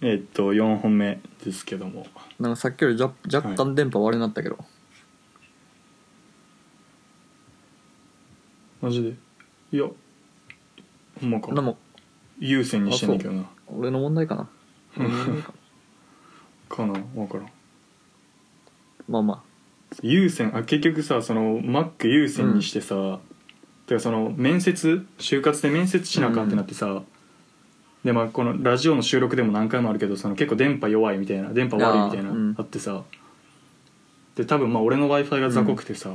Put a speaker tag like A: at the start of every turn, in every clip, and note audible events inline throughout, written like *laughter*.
A: えーっと4本目ですけども。
B: なんかさっきよりじゃ若干電波悪くなったけど、
A: マジで？いやほんまか。
B: でも
A: 優先にしてんねんけどな。
B: 俺の問題かな俺の問題か
A: かな分からん。
B: まあま
A: 優先あ結局さそのマック優先にしてさ、てかその面接？就活で面接しなあかんってなってさ、でまあこのラジオの収録でも何回もあるけどその結構電波弱いみたいな電波悪いみたいな
B: あーうん。
A: あってさ。で多分まあ俺の w i f i が雑魚くてさ、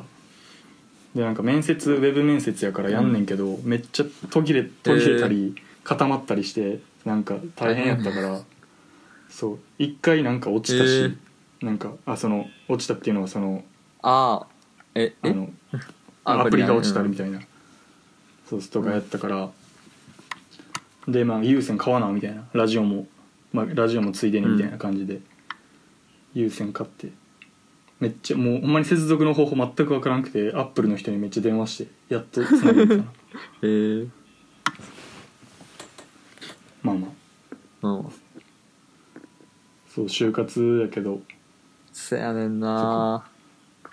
A: でなんか面接ウェブ面接やからやんねんけど、めっちゃ途切れ途切れたり、固まったりしてなんか大変やったから。そう。一回なんか落ちたし、なんかあその落ちたっていうのはその
B: あああええ？
A: あのアプリが落ちたりみたいな、そうとかやったから、でまあ有線買わなみたいなラジオも、まあ、ラジオもついでにみたいな感じで、有線買ってめっちゃもうほんまに接続の方法全く分からなくてアップルの人にめっちゃ電話してやっとつなげたな *laughs*
B: え。ー、
A: まあ。まあ
B: うん
A: そう就活やけど。
B: せやねんな。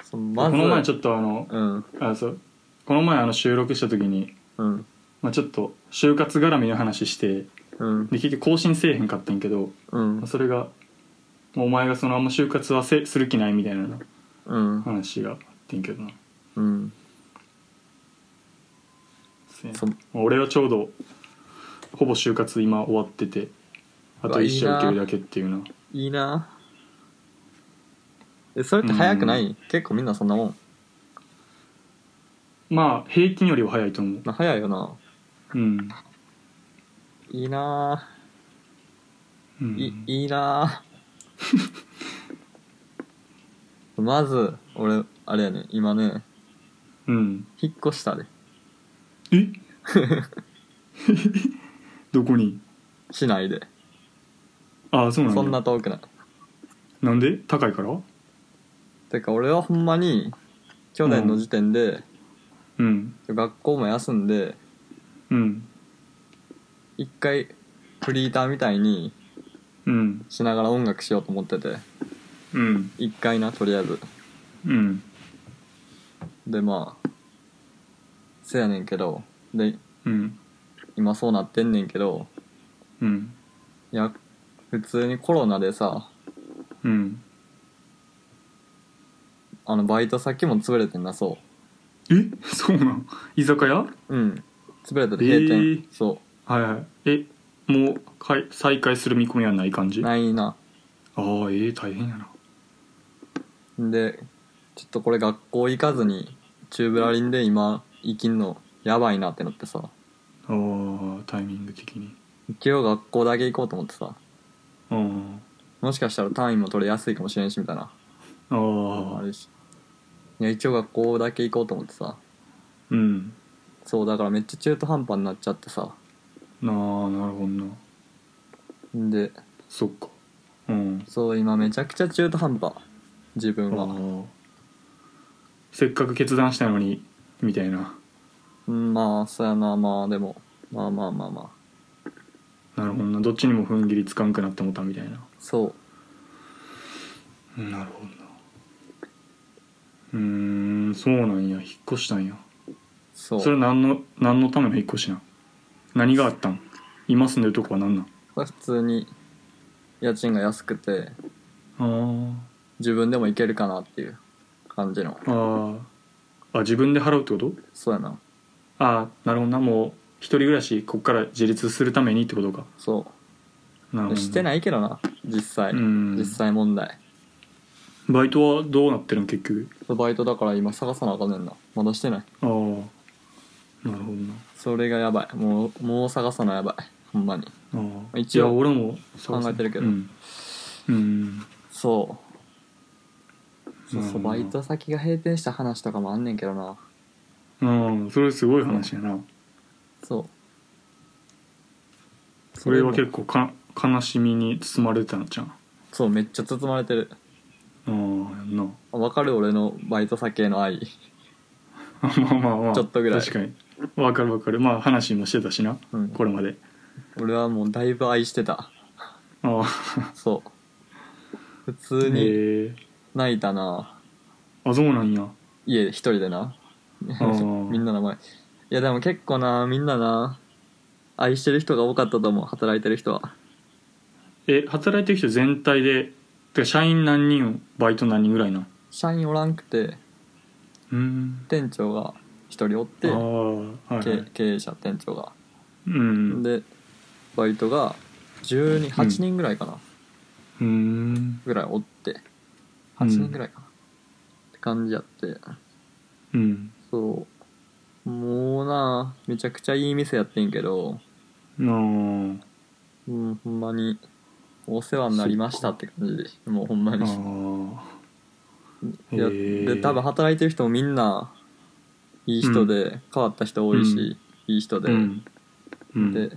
B: そまず
A: この前ちょっとあの
B: うん。
A: あそう。この前あの収録した時に、
B: うん。
A: まあ、ちょっと就活絡みの話して
B: うん。
A: で結局更新せえへんかったんやけど
B: うん。
A: それがお前がそのあんま就活はせする気ないみたいな
B: うん。
A: 話があってんけどな。
B: うん。
A: せや。
B: そ
A: まあ俺はちょうどほぼ就活今終わっててあと一社
B: いいな
A: 受けるだけっていうな。い
B: いな。えそれって早くない？結構みんなそんなもん。
A: まあ平均よりは早いと思う。
B: まあ早いよな
A: うん、
B: いいな
A: うん、
B: いいいな *laughs* まず俺あれやね。今ね。
A: うん。
B: 引っ越したで。
A: え？*laughs* どこに？
B: 市内で。
A: ああそうなんだ
B: そんな遠くない。
A: なんで？高いから？
B: てか俺はほんまに去年の時点で、
A: うん。
B: 学校も休んで
A: うん。
B: 一回フリーターみたいに
A: うん。
B: しながら音楽しようと思ってて。
A: うん。
B: 一回なとりあえず。
A: うん。
B: でまあせやねんけどで
A: うん。
B: 今そうなってんねんけど
A: うん。
B: いや普通にコロナでさ
A: うん。
B: あのバイト先も潰れてんなそ
A: え？*laughs* そうなん？居酒屋？
B: ううん潰れてて閉店、
A: えー。
B: そ
A: はいはい。えもうかい再開する見込みはない感じ？
B: う
A: あ
B: ないな。
A: あーええ大変やな。
B: でちょっとこれ学校行かずに中ブラリンで今生きんのやばいなってなってさ。
A: ああタイミング的に。
B: 一応学校だけ行こうと思ってさ。
A: あ
B: もしかしたら単位も取れやすいかもしれんしみたいな。
A: あああ
B: あるし。いや一応学校だけ行こうと思ってさ。
A: うん
B: そうだからめっちゃ中途半端になっちゃってさ。
A: なあなるほどな。
B: で
A: そっか。うん。
B: そう今めちゃくちゃ中途半端。自分は。
A: ああせっかく決断したのにみたいな。
B: うんまあそうやな。まあでも。まあまあまあまあ。
A: なるほどな。どっちにも踏ん切りつかんくなってもたみたいな。
B: そう。
A: なるほどな。うーんそうなんや。引っ越したんや
B: そう。
A: それ何の何のための引っ越しなん？何があったん？今住んでるとこは何なん？
B: これ普通に家賃が安くて
A: あ
B: 自分でも行けるかなっていう感じの。
A: ーあー。あ自分で払うってこと？
B: そうやな。
A: ああなるほどな。もう一人暮らしこっから自立するためにってことか。
B: そう。
A: なるほど。
B: してないけどな実際。
A: うん。
B: 実際問題。
A: バイトはどうなってるん結局？
B: バイトだから今探さなあかんねんな。まだしてない。
A: ああなるほどな。
B: それがやばい。もうもう探さなやばい。ほんまに。
A: ああ。
B: 一応
A: いや俺も
B: 考えてるけど。
A: うん。うん。
B: そう。そうそう
A: うん
B: バイト先が閉店した話とかもあんねんけどな。
A: うんそれすごい話やな。
B: そう。
A: それは結構か悲しみに包まれてたのじゃん
B: そうめっちゃ包まれてる。
A: ああやんな。
B: あわかる俺のバイト先への愛。*laughs*
A: まあまあまあ。
B: ちょっとぐらい。
A: 確かに *laughs* わかるわかる。まあ話もしてたしな、
B: うん。
A: これまで。
B: 俺はもうだいぶ愛してた。
A: ああ。
B: そう。普通に
A: へえ。
B: 泣いたな。
A: あそうなんや。
B: 家一人でな。
A: ー *laughs*
B: みんなの前。いやでも結構なみんなな愛してる人が多かったと思う。働いてる人は。
A: え働いてる人全体でてか社員何人バイト何人ぐらいなん
B: 社員おらんくて。
A: うん。
B: 店長が一人おって
A: ああはい、は
B: 経
A: い、
B: 経営者店長が。
A: うん。
B: でバイトが12 8人ぐらいかな、
A: うん。
B: ぐらいおって8人ぐらいかな、って感じやって。
A: うん。
B: そう。もうなめちゃくちゃいい店やってんけど。
A: あー。
B: うんほんまにお世話になりましたって感じでもうほんま
A: あ
B: に
A: ー。
B: いや
A: へー
B: で多分働いてる人もみんないい人で、変わった人多いし、いい人で、
A: うん。うん。
B: で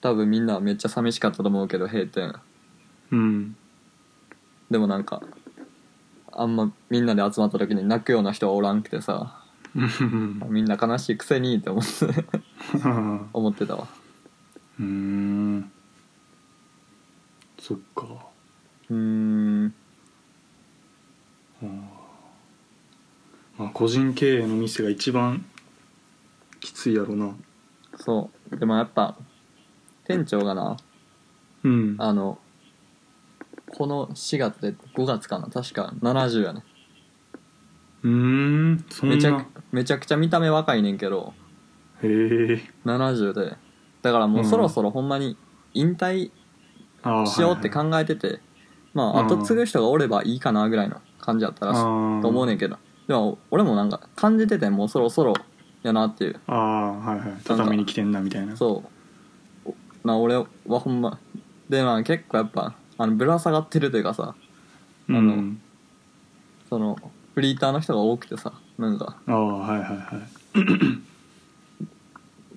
B: 多分みんなめっちゃ寂しかったと思うけど閉店。
A: うん。
B: でもなんかあんまみんなで集まった時に泣くような人はおらんくてさ
A: うん。
B: みんな悲しいくせにって思って思ってたわ。
A: うーん。そっか。
B: うーん
A: まあ個人経営の店が一番きついやろな。
B: そう。でもやっぱ店長がな
A: うん。
B: あのこの4月で5月かな確か70やね。
A: うーんそんな。
B: めちゃくめちゃくちゃ見た目若いねんけど
A: へえ
B: 70で。だからもうそろそろほんまに引退しようって考えてて、まあ
A: うん。
B: 後継ぐ人がおればいいかなぐらいの感じやったらしいと思うねんけどでも俺もなんか感じててもうそろそろやなっていう。
A: ああはいはい。畳に来てんなみたいな。
B: そう。おな俺はほんま。でまあ結構やっぱあのぶら下がってるというかさ
A: う
B: あの
A: ん。
B: そのフリーターの人が多くてさなんか。
A: ああはいはいはい。*clears throat*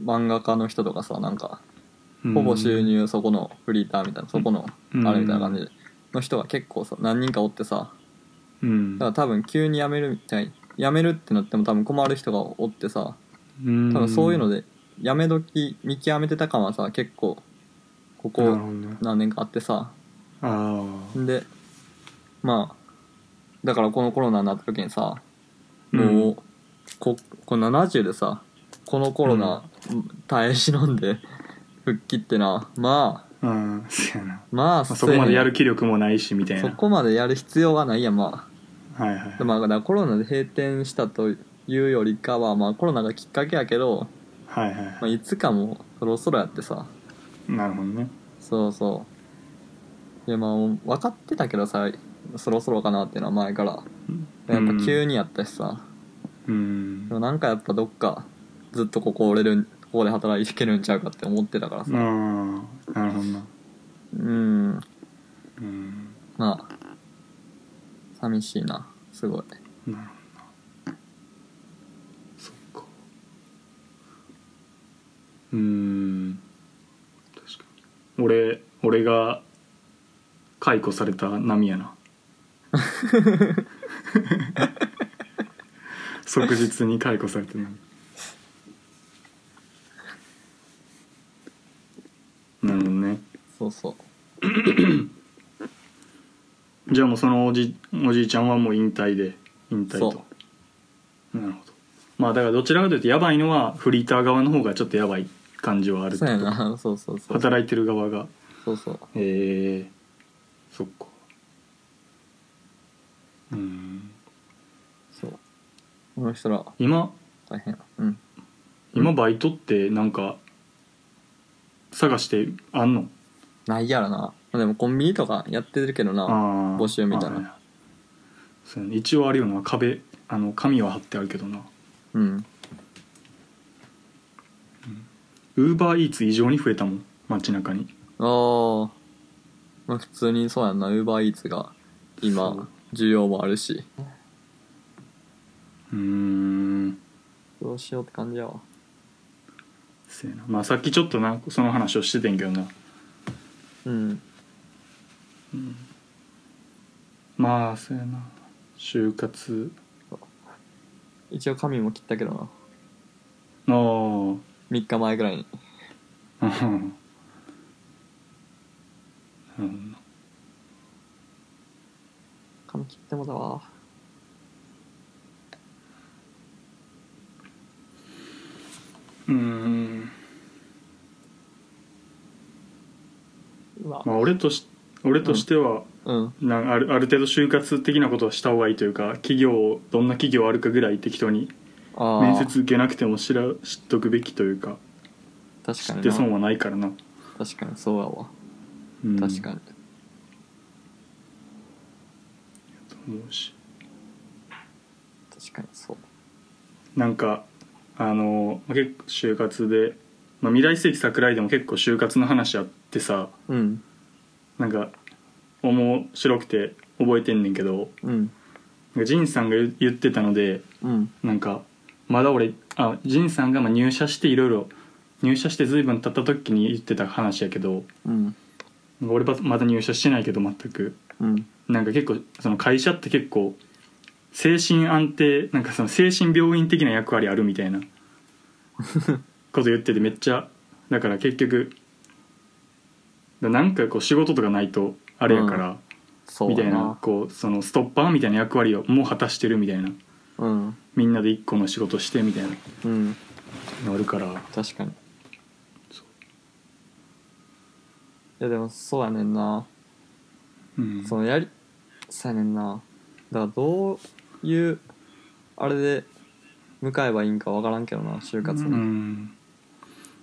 B: 漫画家の人とかさなんか
A: うん。
B: ほぼ収入そこのフリーターみたいなそこの
A: うん。
B: あれみたいな感じでの人が結構さ何人かおってさ
A: うん。
B: だから多分急に辞めるみたい辞めるってなっても多分困る人がおってさ
A: うん。
B: 多分そういうので辞め時見極めてた感はさ結構こ
A: なる
B: こ
A: ほどね。
B: 何年かあってさ。
A: ああ
B: でまあだからこのコロナになった時にさもう、
A: うん
B: ここの70でさこのコロナ耐え忍んで復帰ってなまあ
A: うんそうやな。
B: まあ
A: まあそこまでやる
B: せ
A: 気力もないしみたいな。
B: えへんそこまでやる必要はないやんま
A: はいはい。
B: だからコロナで閉店したというよりかはまあコロナがきっかけやけど、
A: はいはい
B: まあ、いつかもそろそろやってさ。
A: なるほどね。
B: そうそう。いやまあ分かってたけどさそろそろかなっていうのは前から。やっぱ急にやったしさ、
A: うん。
B: でもなんかやっぱどっかずっとここ折れるここで働いていけるんちゃうかって思ってたからさ。
A: ああなるほどな。
B: うん。
A: うん。
B: まあ寂しいな。すごい。
A: なるほど。なそっか。うーん。確かに。俺俺が解雇された波やな。*laughs* 即日に解雇されてる波。なるほどね。
B: そうそう *coughs*
A: じゃあもうそのおじおじいちゃんはもう引退で引退と。なるほど。まあだからどちらかというとやばいのはフリーター側の方がちょっとやばい感じはある
B: そうやな。*laughs* そうそうそう。
A: 働いてる側が。
B: そうそう。
A: ええ。そっか。うん。
B: そう。この人ら。
A: 今？
B: 大変。やうん。
A: 今バイトってなんか探してあんの？
B: ないやろなでもコンビニとかやってるけどな募集みたいな。
A: そうやね。一応あるよな壁あの紙は貼ってあるけどな。
B: うん。
A: ウーバーイーツ異常に増えたもん街中に。
B: ああまあ普通にそうやんなウーバーイーツが
A: そう。
B: 今需要もあるし。
A: うーん。
B: どうしようって感じやわ。
A: せやな。まあさっきちょっとなその話をしててんけどな。
B: うん
A: まあそうやな。就活。
B: 一応髪も切ったけどな。
A: ああ。
B: 3日前ぐらいに。*laughs*
A: うんうん
B: 髪切ってもだわ。
A: うん。まあ俺とし俺としては、
B: うん。
A: なんあるある程度就活的なことはした方がいいというか企業どんな企業あるかぐらい適当に面接受けなくても知ら知っとくべきというか知
B: 確かにな。
A: って損はないからな、
B: 確かにそうやわ。
A: うん。
B: 確かに。
A: と思うし。
B: 確かにそう。
A: なんかあのまあ結構就活で、まあ、未来世紀桜井でも結構就活の話あってさ
B: うん
A: なんか面白くて覚えてんねんけど
B: うん。
A: なんかジンさんが言言ってたので
B: うん。
A: なんかまだ俺あジンさんがまあ入社していろいろ入社して随分経った時に言ってた話やけど
B: うん。
A: 俺はまだ入社してないけど全く。
B: うん。
A: なんか結構その会社って結構精神安定なんかその精神病院的な役割あるみたいなこと言っててめっちゃだから結局だなんかこう仕事とかないとあれやから、
B: そう
A: みたいな
B: な
A: こうそのストッパーみたいな役割をもう果たしてるみたいな。
B: うん。
A: みんなで一個の仕事してみたいな。
B: うん。
A: のあるから。
B: 確かに。いやでもそうやねんな。
A: うん。
B: そのやりそうやねんな。だからどういうあれで向かえばいいんかわからんけどな就活
A: う
B: に
A: ん。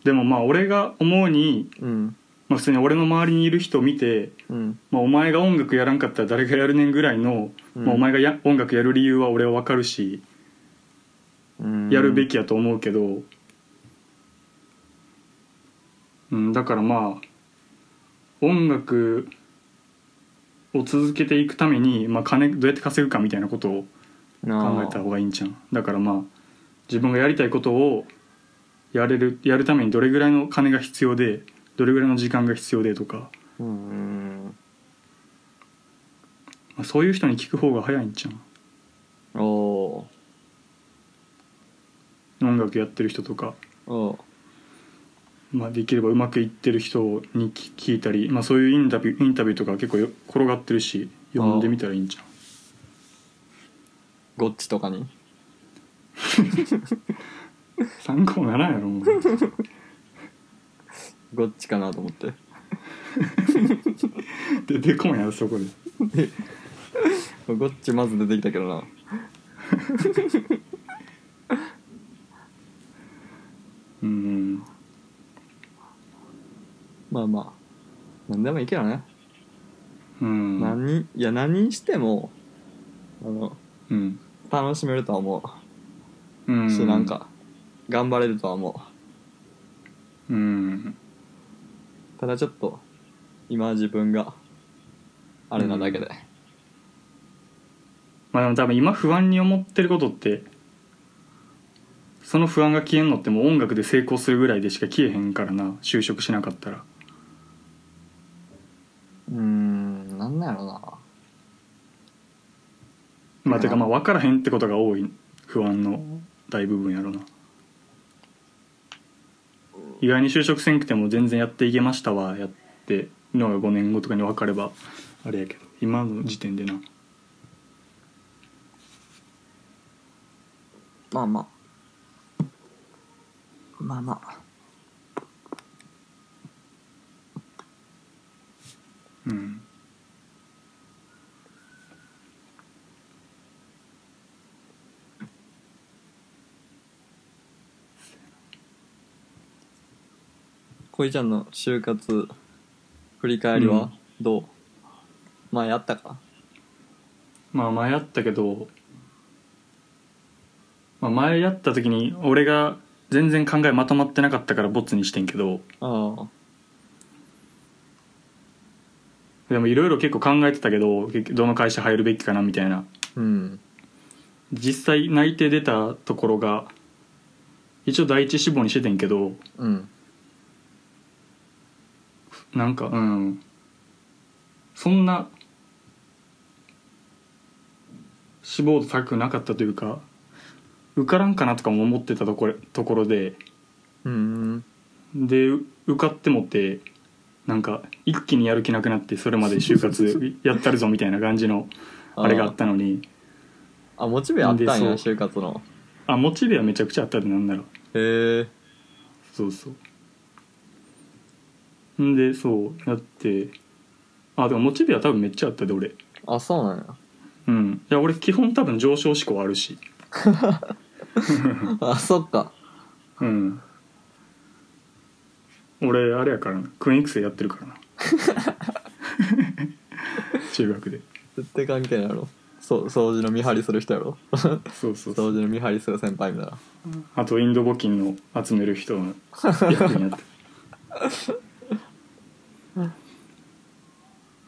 A: でもまあ俺が思うに、
B: うん
A: まあ、普通に俺の周りにいる人を見て、
B: うん。
A: まあ、お前が音楽やらんかったら誰がやるねんぐらいの、
B: うん。
A: まあ、お前がや音楽やる理由は俺は分かるし、
B: うん。
A: やるべきやと思うけど、うん、だからまあ音楽を続けていくために、まあ、金どうやって稼ぐかみたいなことを考えた方がいいんじゃんだからまあ自分がやりたいことをやれるやるためにどれぐらいの金が必要でどれぐらいの時間が必要でとか、
B: うん
A: まあ、そういう人に聞く方が早いんじゃん
B: おお
A: 音楽やってる人とか、
B: ー。お
A: まあ、できればうまくいってる人に聞聞いたり、まあ、そういうインタビューインタビューとか結構よ転がってるし読んでみたらいいんじゃん
B: ゴッチとかに？*laughs*
A: 参考ならんやろもう
B: ゴッチかなと思って。*laughs*
A: 出てこんやろそこで。
B: ゴッチまず出てきたけどな。*laughs*
A: うん。
B: まあまあ。何でもいいけどね、
A: うん。
B: 何いや何してもあの
A: うん。
B: 楽しめるとは思
A: う。
B: うし、なんか頑張れるとは思う。
A: うん
B: ただちょっと今自分があれなだけで、
A: まあでも多分今不安に思ってることってその不安が消えんのってもう音楽で成功するぐらいでしか消えへんからな就職しなかったら。
B: うーんなんなんやろな。
A: まあてかまあ分からへんってことが多い。不安の大部分やろな意外に就職せんくても全然やっていけましたわやってのが5年後とかに分かればあれやけど今の時点でな。
B: まあまあ。まあまあ。
A: うん
B: こいちゃんの就活振り返りはどう、前やったか？
A: まあ前やったけど、まあ、前やった時に俺が全然考えまとまってなかったからボツにしてんけど
B: ああ。
A: でもいろいろ結構考えてたけど結局どの会社入るべきかなみたいな。
B: うん。
A: 実際内定出たところが一応第一志望にしててんけど
B: うん
A: なんかうん。そんな志望度高くなかったというか受からんかなとかも思ってたところところで。
B: うん。
A: でう受かってもってなんか一気にやる気なくなってそれまで就活 *laughs* やったるぞみたいな感じのあれがあったのに。
B: あモチベあったんや
A: でそう。
B: 就活の。
A: あモチベはめちゃくちゃあったでなんなら。
B: へえ
A: そうそうんでそうやって。あでもモチベは多分めっちゃあったで俺。
B: あそうなんや。
A: うん。いや俺基本多分上昇志向あるし。*laughs*
B: あそっか。
A: うん。俺あれやからな。クイーン育成やってるからな。*laughs* 中学で。
B: 絶対関係ないやろ。そう掃除の見張りする人やろ。
A: そうそうそう。
B: 掃除の見張りする先輩みたいな。
A: あとインド募金の集める人の役になって *laughs*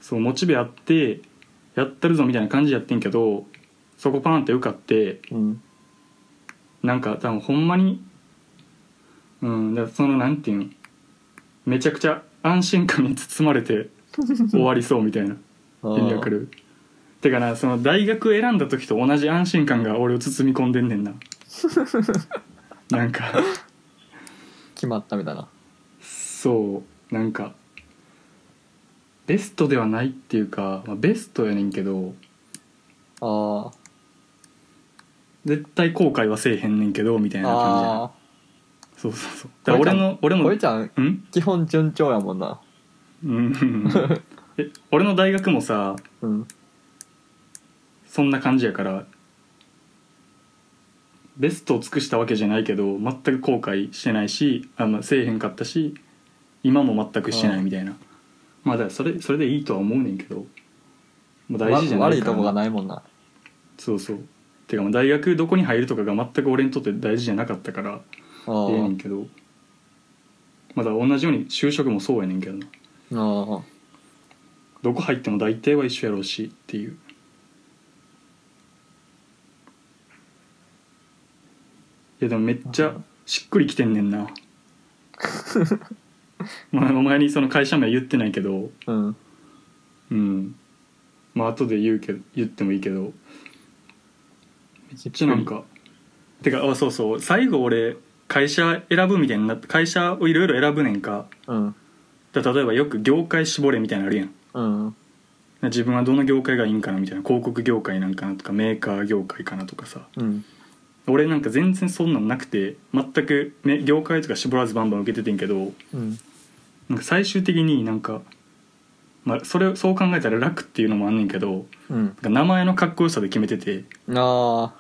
A: そうモチベあってやったるぞみたいな感じやってんけどそこパーンって受かって
B: うん。
A: なんか多分ほんまにうんだからそのなんていうんめちゃくちゃ安心感に包まれて終わりそうみたいな *laughs*
B: あ
A: 意味わかる。てかなその大学選んだ時と同じ安心感が俺を包み込んでんねんな。*laughs* なんか。
B: 決まったみたいな。
A: そうなんかベストではないっていうか、まあ、ベストやねんけど
B: あ
A: 絶対後悔はせえへんねんけどみたい
B: ー
A: な感じや。な
B: あ
A: そうそうそう。だから俺の俺
B: ー
A: も
B: こいちゃん
A: うん？
B: 基本順調やもんな。
A: うん。え俺の大学もさ
B: うん。
A: そんな感じやからベストを尽くしたわけじゃないけど全く後悔してないしあ、まあ、せえへんかったし今も全くしてないみたいなまあだからそれそれでいいとは思うねんけどもう大事じゃないから
B: 悪いとこがないもんな。
A: そうそう。てかもう大学どこに入るとかが全く俺にとって大事じゃなかったから
B: あ
A: ええねん
B: ー
A: けど。まだ同じように就職もそうやねんけど。な
B: あー。
A: どこ入っても大体は一緒やろうしっていう。いやでもめっちゃしっくりきてんねんな *laughs* まあお前にその会社名言ってないけど。
B: うん。
A: うん。まあ後で言うけど言ってもいいけど。めっちゃなんかてかあそうそう。最後俺会社選ぶみたいになって会社をいろいろ選ぶねんか。
B: うん。
A: だ例えばよく業界絞れみたいなのあるやん。
B: うん。
A: 自分はどの業界がいいんかなみたいな。広告業界なんかなとかメーカー業界かなとかさ。
B: うん。
A: 俺なんか全然そんなんなくて全く、ね、業界とか絞らずバンバン受けててんけど。
B: うん
A: なんか最終的になんか、まあ、それそう考えたら楽っていうのもあんねんけど
B: うん。
A: なんか名前のかっこよさで決めてて。
B: あ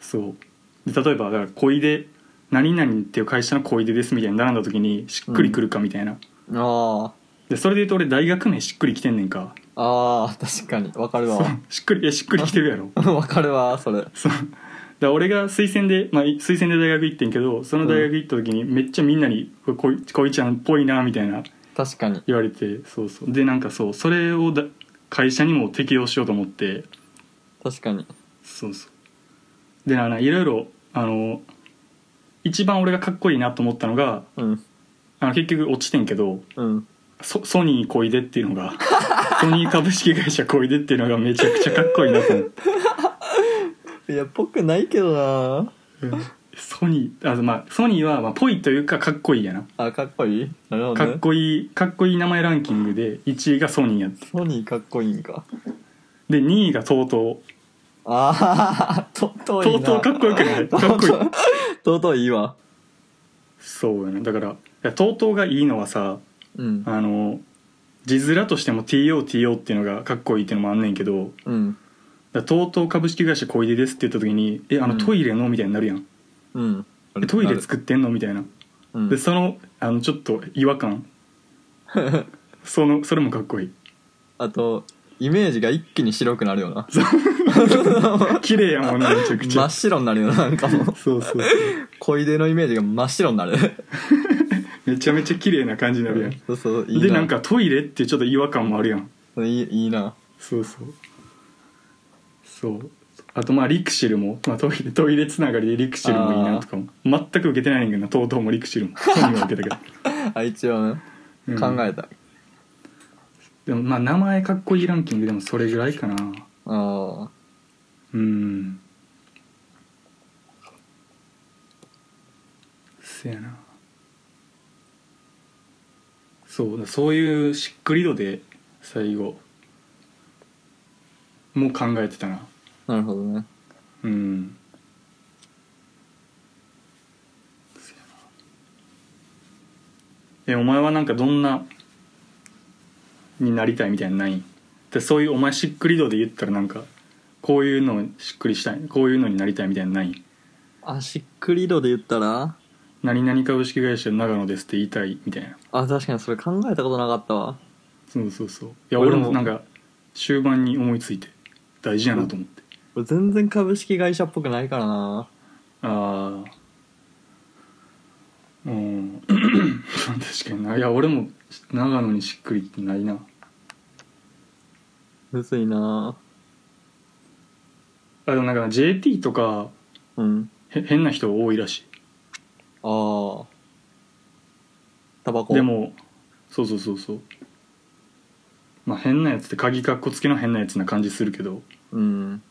A: そう。で例えばだから小出何々っていう会社の小出ですみたいに並んだ時にしっくりくるかみたいな、
B: ーあ
A: でそれで言うと俺大学名しっくりきてんねんか。
B: ーあー確かに。わかる
A: そう。
B: わ
A: しっくりいやしっくりきてるやろ。*laughs*
B: わかるわそれ。
A: そうだ俺が推薦で、まあ、い推薦で大学行ってんけどその大学行った時にめっちゃみんなに「こいこいちゃんっぽいな」みたいな
B: 確かに。
A: 言われてそうそう。でなんかそうそれをだ会社にも適用しようと思って。
B: 確かに。
A: そうそう。でなないろいろあの一番俺がかっこいいなと思ったのが
B: うん。
A: あの結局落ちてんけど
B: うん。
A: ソソニー小出っていうのが *laughs* ソニー株式会社小出っていうのがめちゃくちゃかっこいいなと思って
B: いやぽくないけどな。
A: ソニーあまあソニーはまあぽいというかかっこいいやな。
B: あかっこいい？なるほどね。
A: かっこいいかっこいい名前ランキングで1位がソニーやって
B: ソニーかっこいいんか。
A: で2位が TOTO
B: ああ
A: TOTO *laughs* かっこよくない？かっこいい。
B: とうとういいわ。
A: そうやねだからいや TOTO がいいのはさ
B: うん。
A: あの字面としても TOTO っていうのがかっこいいっていうのもあんねんけど
B: うん。
A: だ TOTO 株式会社小出ですって言った時に「えあの
B: うん。
A: トイレの?」みたいになるやん。
B: うん「
A: えトイレ作ってんの?」みたいな。
B: うん。
A: でそのあのちょっと違和感。*laughs* そのそれもかっこいい。
B: あとイメージが一気に白くなるよな。*laughs*
A: 綺麗やもんなめちゃくちゃ。
B: 真っ白になるよななんかもう。
A: そうそうそう。
B: 小出のイメージが真っ白になる。*laughs*
A: めちゃめちゃ綺麗な感じになるやん。
B: そうそういい
A: でなんかトイレってちょっと違和感もあるやん
B: いいいいな。
A: そうそうそう。あとまあリクシルも、まあ、トイレトイレつながりでリクシルもいいなとかも。全く受けてないねんけどなとうとうもリクシルも本人は受けたけど、
B: あ一応ね、
A: うん。
B: 考えた。
A: でもまあ名前かっこいいランキングでもそれぐらいかな。
B: ああ
A: うん。せやな。そうだそういうしっくり度で最後もう考えてたな。
B: なるほどね。
A: うん。えお前はなんかどんなになりたいみたいなのない？でそういうお前しっくり度で言ったらなんかこういうのしっくりしたいこういうのになりたいみたいなのない？
B: あしっくり度で言ったら？
A: 何々株式会社長野ですって言いたいみたいな。
B: あ確かにそれ考えたことなかったわ。
A: そうそうそう。いや
B: 俺も
A: 俺もなんか終盤に思いついて大事やなと思って。
B: 俺全然株式会社っぽくないからな。
A: ああうん。*coughs* 確かにな。いや俺も長野にしっくりってないな。
B: むずいな。
A: あでもなんか JT とか
B: うん。
A: へ変な人多いらしい。
B: ああタバコ。
A: でもそうそうそうそうまあ変なやつって鍵かっこつけの変なやつな感じするけど。
B: うん。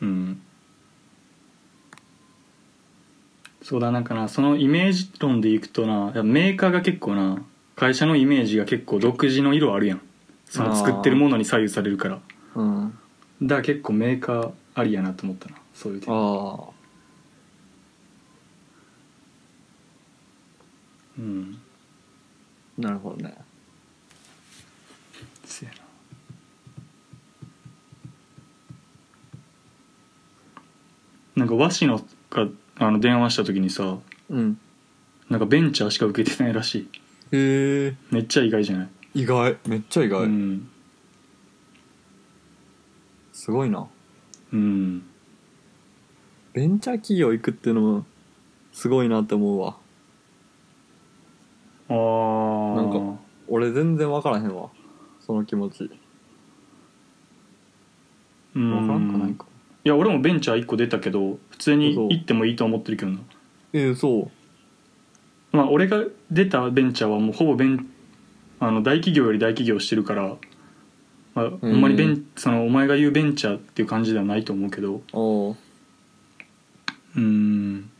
A: うん。そうだなんかなそのイメージ論でいくとなメーカーが結構な会社のイメージが結構独自の色あるやん。その作ってるものに左右されるから。
B: うん。
A: だから結構メーカーありやなと思ったなそういう点。
B: ああ
A: うん。
B: なるほどね
A: せやななんか和紙のがあの電話した時にさ
B: うん。
A: なんかベンチャーしか受けてないらしい。
B: へえ
A: めっちゃ意外じゃない、
B: 意外。めっちゃ意外、
A: うん。
B: すごいな。
A: うん。
B: ベンチャー企業行くっていうのもすごいなって思うわ。
A: ああ
B: なんか俺全然分からへんわ。その気持ち。
A: うん。
B: 分からんかないか
A: いや俺もベンチャー1個出たけど普通に行ってもいいと思ってるけどな。
B: えー、そう。
A: まあ俺が出たベンチャーはもうほぼベンあの大企業より大企業してるから、まあ、ほん。まにベン、そのお前が言うベンチャーっていう感じではないと思うけど。うん。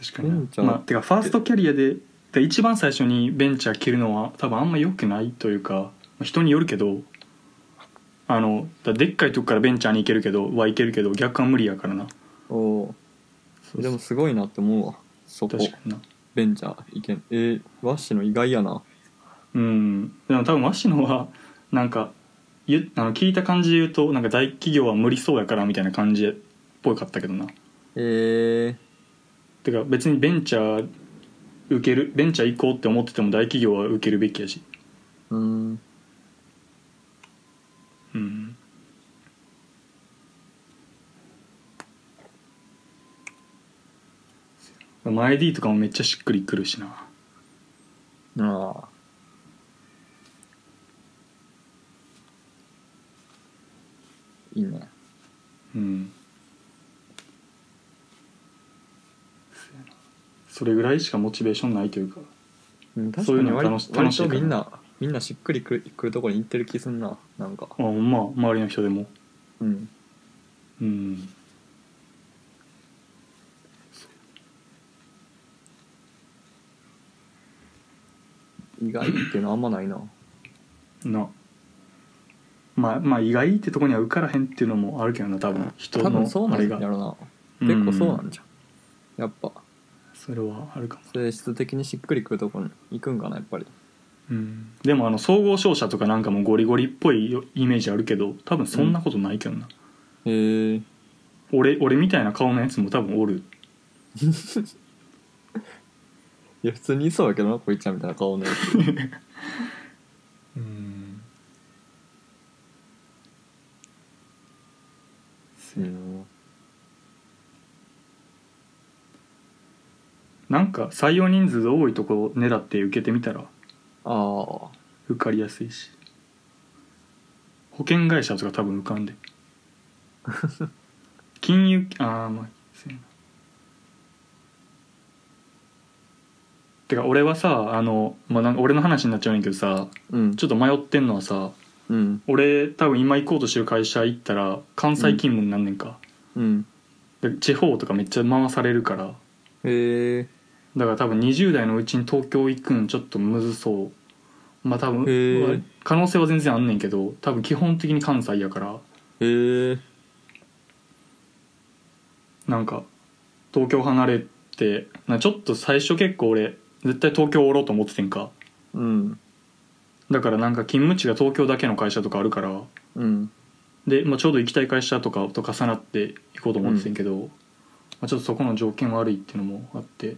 A: 確かにまあてかファーストキャリアでで一番最初にベンチャー切るのは多分あんま良くないというかまあ人によるけどあのだでっかいとこからベンチャーに行けるけどはいけるけど逆は無理やからな。
B: おでもすごいなって思うわそこ。
A: 確かにな。
B: ベンチャー意見えー、ワッの意外やな。
A: うん。でも多分鷲野はなんかゆあの聞いた感じで言うとなんか大企業は無理そうやからみたいな感じっぽかったけどな。
B: え
A: てか別にベンチャー受けるベンチャー行こうって思ってても大企業は受けるべきやし。
B: ー、うん
A: うん。前 D とかもめっちゃしっくりくるしな。
B: ああいいね。
A: うん。それぐらいしかモチベーションないというか。
B: うん確
A: そういうの楽し楽しい
B: みんなみんなしっくりくるくるところに行ってる気すんななんか。
A: あまあ周りの人でも。
B: うん。
A: うん。
B: 意外っていうのはあんまないな。
A: な。まあまあ意外ってとこには受からへんっていうのもあるけどな多分。人
B: 多分そうなん
A: のあれが。
B: やろな。結構そうなんじゃんやっぱ。
A: それはあるかも、
B: 性質的にしっくりくるところに行くんかなやっぱり
A: うん、でもあの総合商社とかなんかもゴリゴリっぽいイメージあるけど多分そんなことないけどな、
B: へえ
A: 俺俺みたいな顔のやつも多分おる。*laughs*
B: いや普通にいそうやけどなこいちゃんみたいな顔のやつ。*laughs*
A: うん。
B: うん
A: なんか採用人数多いとこ狙って受けてみたら？
B: ああ
A: 受かりやすいし。保険会社とか多分受かんで。*laughs* 金融ああまあそうやな。てか俺はさあの、まあ、なんか俺の話になっちゃうねんけどさ
B: うん。
A: ちょっと迷ってんのはさ
B: うん。
A: 俺多分今行こうとしてる会社行ったら関西勤務になんねんか、
B: うん。
A: で地方とかめっちゃ回されるから。
B: へえ
A: だから多分20代のうちに東京行くんちょっとむずそう。まあ多分可能性は全然あんねんけど多分基本的に関西やから。
B: へえ
A: なんか東京離れてなちょっと最初結構俺絶対東京おろうと思っててんか。
B: うん。
A: だからなんか勤務地が東京だけの会社とかあるから。
B: うん。
A: で、まあ、ちょうど行きたい会社とかと重なって行こうと思っててんけど、まあ、ちょっとそこの条件悪いっていうのもあって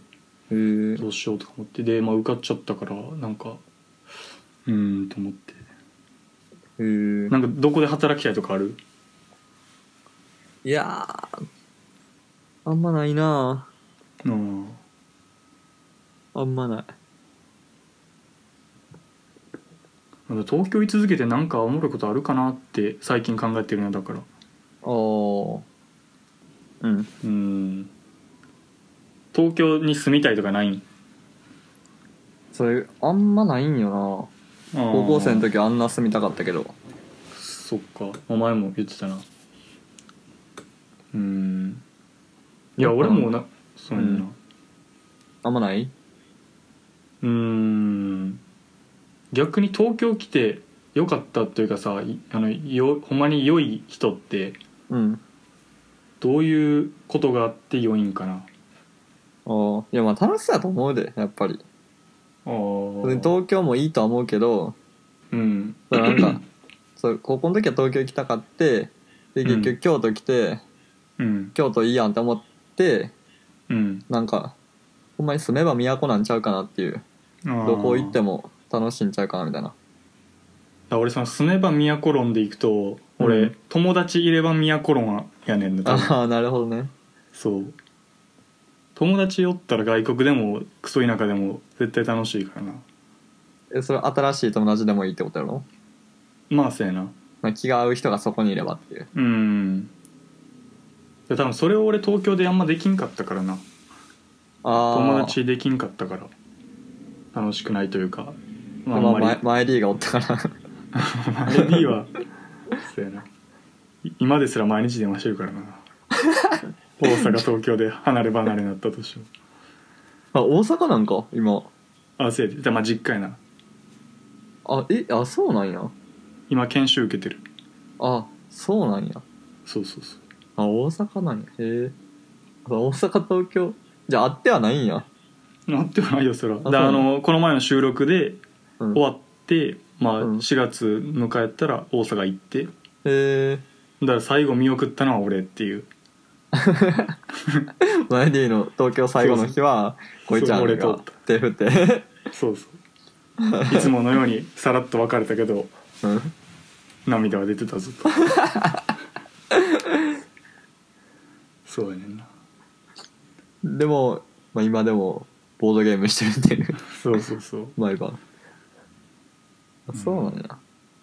B: へえ
A: どうしようとか思って。で、まあ、受かっちゃったからなんかうーんと思って。
B: へえ
A: なんかどこで働きたいとかある？
B: いやーあんまないな
A: うん
B: あんまない。
A: なんか東京居続けてなんかおもろいことあるかなって最近考えてるのだから。
B: あー。うん。
A: うん東京に住みたいとかないん？
B: それあんまないんよな。高校生の時あんな住みたかったけど。
A: そっか。お前も言ってたな。うん。いや俺もなそうやんな。
B: うん。あんまない？
A: うん。逆に東京来てよかったというかさいあのよほんまに良い人って
B: うん。
A: どういうことがあって良いんかな？
B: あーいやまあ楽しそうやと思うでやっぱり。
A: あ
B: 別に東京もいいとは思うけど
A: うん。
B: そのなんか *clears throat* そう高校の時は東京行きたかってで結局京都来て、
A: うん。
B: 京都いいやんって思って
A: うん。
B: なんかほんまに住めば都なんちゃうかなっていう。ど
A: ど
B: こ行っても楽しいんちゃうかなみたいな。
A: 俺その住めば都論で行くと俺、
B: うん。
A: 友達いれば都論やねんな多分。
B: ああなるほどね。
A: そう友達おったら外国でもクソ田舎でも絶対楽しいからな。
B: えそれ新しい友達でもいいってことやろ？
A: まあそうやな。
B: まあ気が合う人がそこにいればっていう。
A: うん。で多分それを俺東京であんまできんかったからな。
B: ああ
A: 友達できんかったから。楽しくないというか。ま
B: まあ、
A: まり。
B: 前前 D がおったから。*laughs*
A: 前 D はそうやな。い今ですら毎日電話してるからな *laughs* 大阪東京で離れ離れになったとしても。*laughs*
B: あ大阪なんか？今。
A: あそうやで。まあ実家やな。
B: あえあそうなんや。
A: 今研修受けてる。
B: あそうなんや。
A: そうそうそう。
B: あ大阪なんや。へえ。あ大阪東京。じゃああってはないんや。
A: なってはないよそら。あ
B: そうな
A: のこの前の収録で
B: うん。
A: 終わって、まあ
B: うん。
A: 4月迎えたら大阪行って。
B: へえ。
A: だから最後見送ったのは俺っていう *laughs*
B: 前 D の東京最後の日はこいちゃんが
A: と
B: 手振って。
A: そうそう。いつものようにさらっと別れたけど
B: うん。
A: 涙は出てたずっと。*laughs* そうやねんな。
B: でも、まあ、今でもボードゲームしてるっていう。
A: そうそうそう。
B: 毎晩。あそうなんや、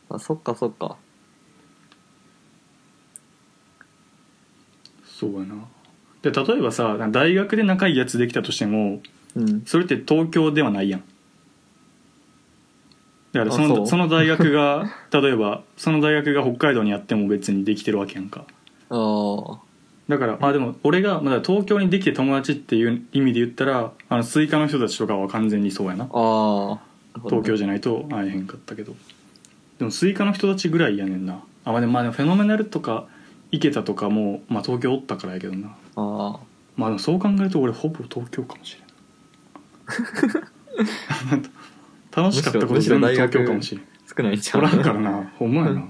B: あそっかそっか
A: そうやな。で例えばさ大学で仲いいやつできたとしても
B: うん。
A: それって東京ではないやん。だからそのその大学が *laughs* 例えばその大学が北海道にあっても別にできてるわけやんか。
B: ああ
A: だからあでも俺がまだ東京に出てきて友達っていう意味で言ったらあのスイカの人たちとかは完全にそうやな。
B: ああ
A: 東京じゃないと会えへんかったけど。でもスイカの人たちぐらいやねんな。あまあでもまあでもフェノメナルとか池田とかも、まあ、東京おったからやけどな。
B: ああ
A: まあでもそう考えると俺ほぼ東京かもしれん。*laughs* 楽しかったこと全部東京かもしれん。
B: 少ないんちゃう
A: おらんからな。ほんまやな。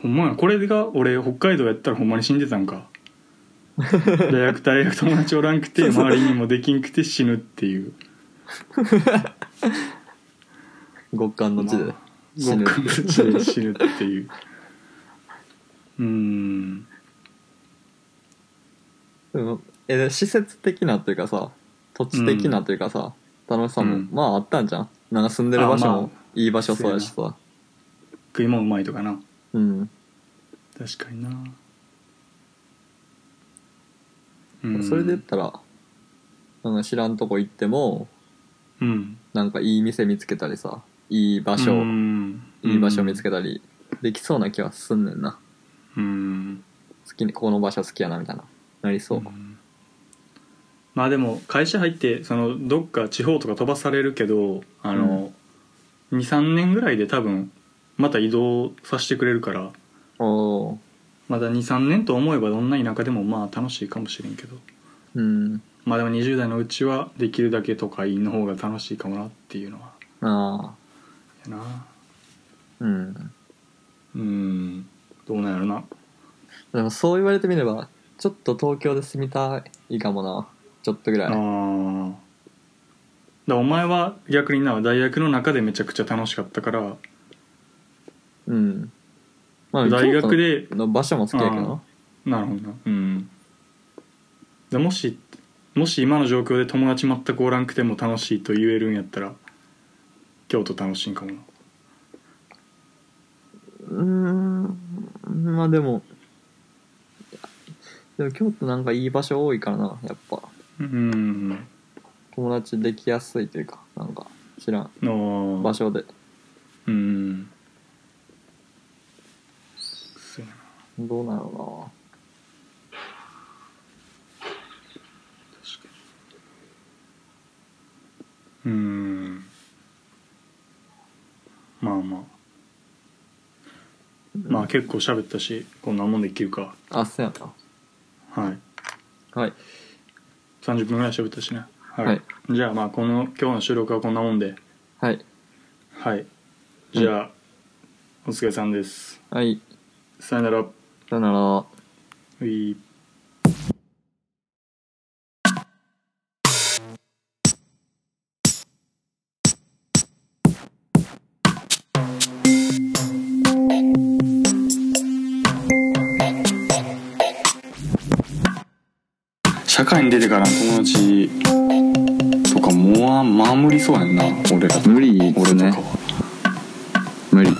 A: ほんまやこれが俺北海道やったらほんまに死んでたんか。大学大学友達おらんくて周りにもできんくて死ぬっていう。*laughs*
B: 極寒の地で
A: 極寒の地で死ぬっていううーん。
B: でもえ施設的なというかさ土地的なというかさ、楽しさも、
A: うん。
B: まああったんじゃん。なんか住んでる場所も
A: あま
B: いい場所そうやしさ。
A: 食い物うまいとかな。
B: うん。
A: 確かにな。うん。
B: それで言ったらなんか知らんとこ行っても
A: うん。
B: なんかいい店見つけたりさいい場所、
A: うん。
B: いい場所見つけたりできそうな気はすんねんな
A: うん。
B: 好きにここの場所好きやなみたいな。なりそう、
A: ん。まあでも会社入ってそのどっか地方とか飛ばされるけどあの、23年ぐらいで多分また移動させてくれるから
B: おお
A: まだ23年と思えばどんな田舎でもまあ楽しいかもしれんけど。
B: うん。
A: まあでも20代のうちはできるだけ都会の方が楽しいかもなっていうのは。
B: ああ
A: やな。
B: うん。
A: うんどうなんやろな。
B: でもそう言われてみればちょっと東京で住みたいかもな。ちょっとぐらい。
A: あー。だお前は逆にな大学の中でめちゃくちゃ楽しかったから。
B: うん。まあ
A: 大学で
B: の場所も好きやけど。な
A: なるほどな。うん。でもしもし今の状況で友達全くおらんくても楽しいと言えるんやったら京都楽しいんかもな
B: うーん。まあでもでも京都なんかいい場所多いからなやっぱ。
A: うん。
B: 友達できやすいというかなんか知らん
A: の
B: 場所で。
A: うん。そうやな。
B: どうなの
A: 確かに。うん。まあまあまあ結構喋ったしこんなもんでいけるか。
B: なあそうや
A: はい。
B: なはい。
A: 30分ぐらい喋ったしね。はい、
B: はい。
A: じゃあまあこの今日の収録はこんなもんで。
B: はい。
A: はい。じゃあ、お疲れさんです。
B: はい。
A: さよなら。う
B: さよなら。
A: い出てからの友達とかもうまあ無理そうやんな俺らと。
B: 無理
A: 俺とかは。
B: 無理